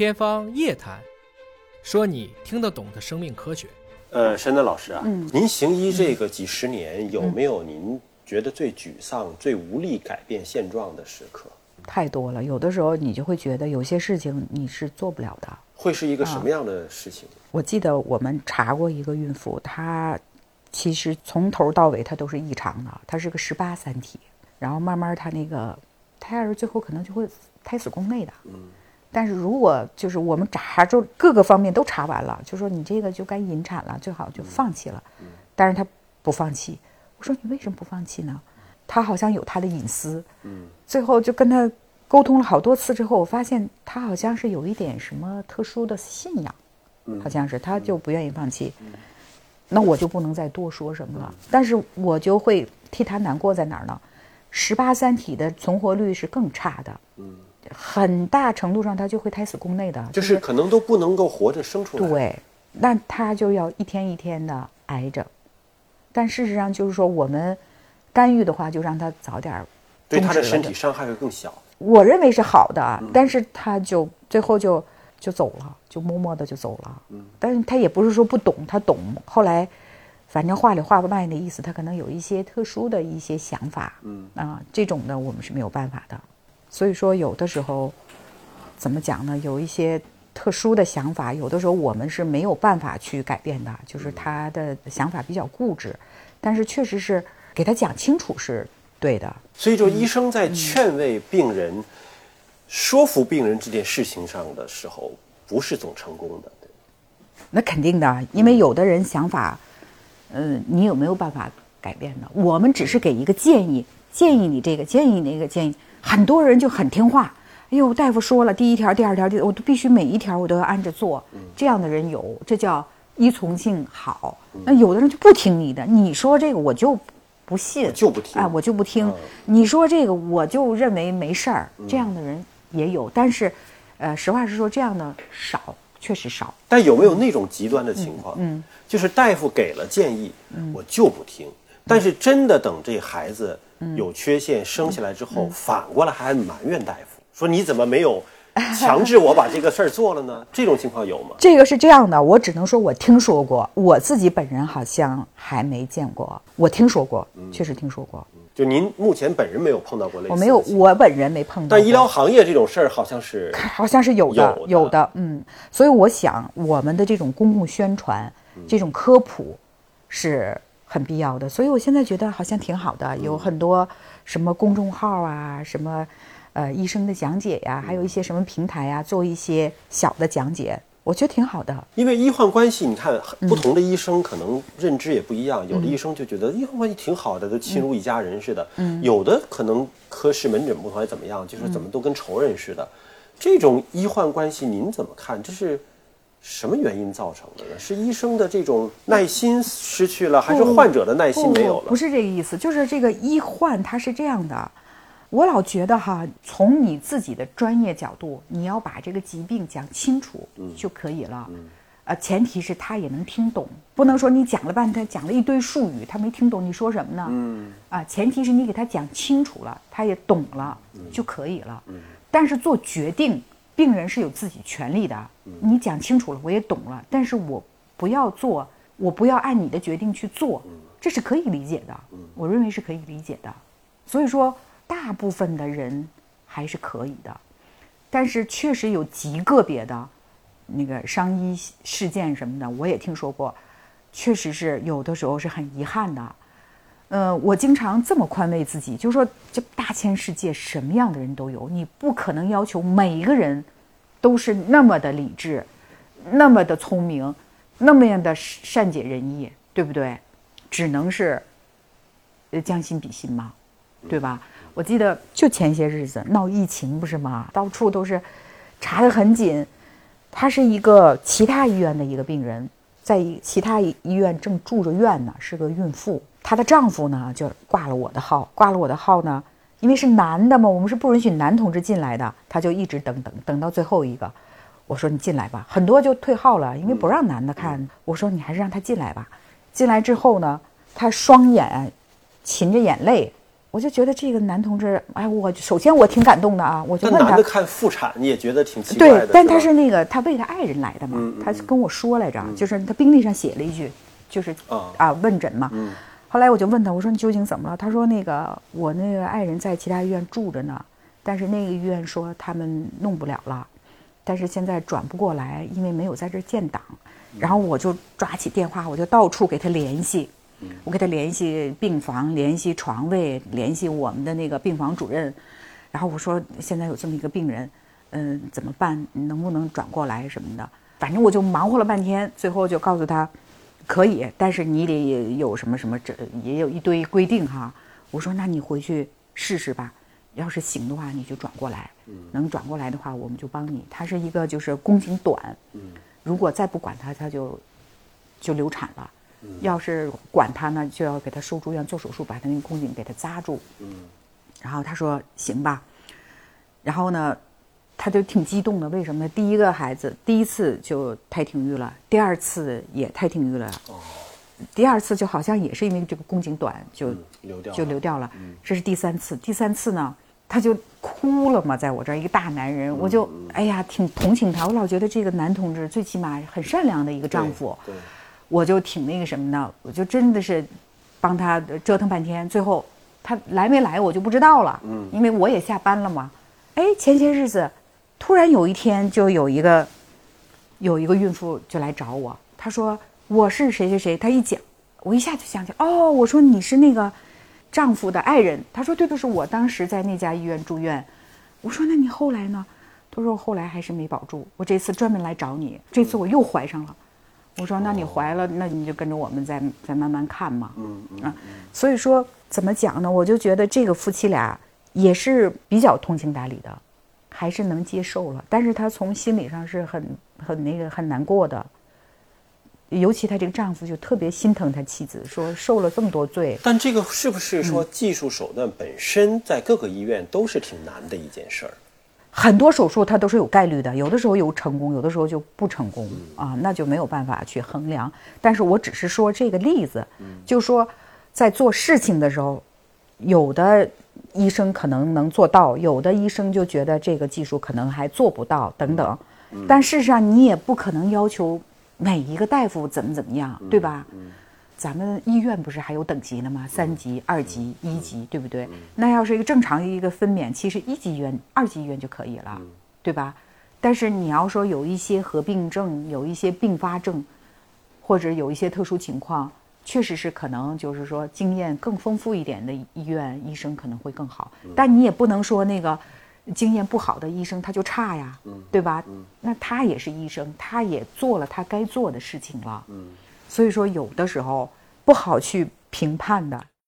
天方夜谭，说你听得懂的生命科学。呃，山丹老师啊，嗯您行医这个几十年，有没有您觉得最沮丧、最无力改变现状的时刻？太多了，有的时候你就会觉得有些事情你是做不了的。会是一个什啊么样的事情？我记得我们查过一个孕妇，她其实从头到尾她都是异常的，她是个十八三体，然后慢慢她那个胎儿最后可能就会胎死宫内的。嗯。但是如果就是我们查就各个方面都查完了，就说你这个就该引产了，最好就放弃了。嗯。但是他不放弃，我说你为什么不放弃呢？他好像有他的隐私。嗯。最后就跟他沟通了好多次之后，我发现他好像是有一点什么特殊的信仰。好像是他就不愿意放弃，那我就不能再多说什么了。但是我就会替他难过在哪儿呢？十八三体的存活率是更差的，很大程度上他就会胎死宫内的，就是可能都不能够活着生出来。对，那他就要一天一天的挨着。但事实上就是说，我们干预的话，就让他早点儿对他的身体伤害会更小。我认为是好的，但是他就最后就就走了，就默默的就走了。嗯，但是他也不是说不懂，他懂。后来，反正话里话外的意思，他可能有一些特殊的一些想法。嗯啊，这种的我们是没有办法的。所以说，有的时候怎么讲呢？有一些特殊的想法，有的时候我们是没有办法去改变的，就是他的想法比较固执，但是确实是给他讲清楚是对的。所以，就医生在劝慰病人、说服病人这件事情上的时候，不是总成功的。那肯定的，因为有的人想法，嗯、你有没有办法改变呢？我们只是给一个建议，建议你这个，建议那个，建议。很多人就很听话，哎呦，大夫说了，第一条、第二条，我都必须每一条我都要按着做。这样的人有，这叫依从性好。那有的人就不听你的，你说这个我就不信，就不听哎，我就不听。嗯你说这个我就认为没事儿，这样的人也有，但是，呃，实话实说，这样的少，确实少。但有没有那种极端的情况？嗯，就是大夫给了建议，我就不听。但是真的等这孩子有缺陷生下来之后，反过来还埋怨大夫，说你怎么没有 强制我把这个事儿做了呢？这种情况有吗？这个是这样的，我只能说我听说过，我自己本人好像还没见过。我听说过，确实听说过，就您目前本人没有碰到过类似的我没有，我本人没碰到过。但医疗行业这种事儿好像是 好像是有的，有的嗯。所以我想，我们的这种公共宣传、这种科普是很必要的。所以我现在觉得好像挺好的，有很多什么公众号啊，什么呃医生的讲解呀，还有一些什么平台呀，做一些小的讲解，我觉得挺好的。因为医患关系，你看嗯不同的医生可能认知也不一样，有的医生就觉得医患关系挺好的，都亲如一家人似的；嗯有的可能科室门诊不同还怎么样，就是怎么都跟仇人似的。这种医患关系您怎么看？这是什么原因造成的呢？是医生的这种耐心失去了，还是患者的耐心没有了？不不是这个意思，就是这个医患他是这样的。我老觉得哈，从你自己的专业角度，你要把这个疾病讲清楚就可以了。呃，前提是他也能听懂，不能说你讲了半天，讲了一堆术语，他没听懂你说什么呢？嗯，啊，前提是你给他讲清楚了，他也懂了就可以了。嗯，但是做决定，病人是有自己权利的。你讲清楚了，我也懂了，但是我不要做，我不要按你的决定去做，这是可以理解的。我认为是可以理解的。所以说，大部分的人还是可以的，但是确实有极个别的。那个伤医事件什么的，我也听说过，确实是有的时候是很遗憾的。呃，我经常这么宽慰自己，就是说，这大千世界什么样的人都有，你不可能要求每一个人都是那么的理智，那么的聪明，那么样的善解人意，对不对？只能是，呃，将心比心嘛，对吧？我记得就前些日子闹疫情不是吗？到处都是查得很紧。他是一个其他医院的一个病人，在其他医院正住着院呢，是个孕妇。她的丈夫呢就挂了我的号，挂了我的号呢，因为是男的嘛，我们是不允许男同志进来的，他就一直等等等到最后一个。我说你进来吧，很多就退号了，因为不让男的看。我说你还是让他进来吧。进来之后呢，他双眼噙着眼泪，我就觉得这个男同志，哎，我首先我挺感动的啊，我就问他男的，看妇产，你也觉得挺奇怪的，，对但他是那个他为他爱人来的嘛，嗯嗯他跟我说来着，就是他病历上写了一句，就是啊啊问诊嘛。嗯后来我就问他，我说你究竟怎么了？他说那个我那个爱人在其他医院住着呢，但是那个医院说他们弄不了了，但是现在转不过来，因为没有在这儿建档。然后我就抓起电话，我就到处给他联系，我给他联系病房，联系床位，联系我们的那个病房主任。然后我说现在有这么一个病人，嗯、怎么办？能不能转过来什么的？反正我就忙活了半天，最后就告诉他，可以，但是你得有什么什么，这也有一堆规定哈。我说那你回去试试吧，要是行的话你就转过来，能转过来的话我们就帮你。他是一个就是宫颈短，如果再不管他，他就就流产了。要是管他呢，就要给他收住院做手术，把他那个宫颈给他扎住。然后他说行吧，然后呢，他就挺激动的，为什么呢？第一个孩子第一次就胎停育了，第二次也胎停育了，哦。第二次就好像也是因为这个宫颈短就、嗯流掉就流掉了，这是第三次，第三次呢。他就哭了嘛，在我这儿一个大男人，我就哎呀挺同情他，我老觉得这个男同志最起码很善良的一个丈夫，对，对我就挺那个什么的，我就真的是帮他折腾半天，最后他来没来我就不知道了，嗯，因为我也下班了嘛。哎，前些日子突然有一天就有一个有一个孕妇就来找我，她说我是谁谁谁，她一讲，我一下就想起来，哦，我说你是那个丈夫的爱人，她说对对，是我当时在那家医院住院，我说那你后来呢？她说后来还是没保住，我这次专门来找你，这次我又怀上了。我说：“那你怀了，那你就跟着我们再再慢慢看嘛。”嗯嗯啊，所以说怎么讲呢？我就觉得这个夫妻俩也是比较通情达理的，还是能接受了。但是他从心理上是很很那个很难过的，尤其她这个丈夫就特别心疼他妻子，说受了这么多罪，但这个是不是嗯说技术手段本身在各个医院都是挺难的一件事儿？很多手术它都是有概率的，有的时候有成功，有的时候就不成功嗯啊，那就没有办法去衡量。但是我只是说这个例子，嗯就说在做事情的时候，有的医生可能能做到，有的医生就觉得这个技术可能还做不到等等。嗯但事实上，你也不可能要求每一个大夫怎么怎么样，对吧？咱们医院不是还有等级呢吗？三级、二级、一级，对不对？那要是一个正常的一个分娩，其实一级医院、二级医院就可以了，对吧？但是你要说有一些合并症、有一些并发症，或者有一些特殊情况，确实是可能就是说经验更丰富一点的医院医生可能会更好。但你也不能说那个经验不好的医生他就差呀，对吧？那他也是医生，他也做了他该做的事情了。所以说有的时候不好去评判的。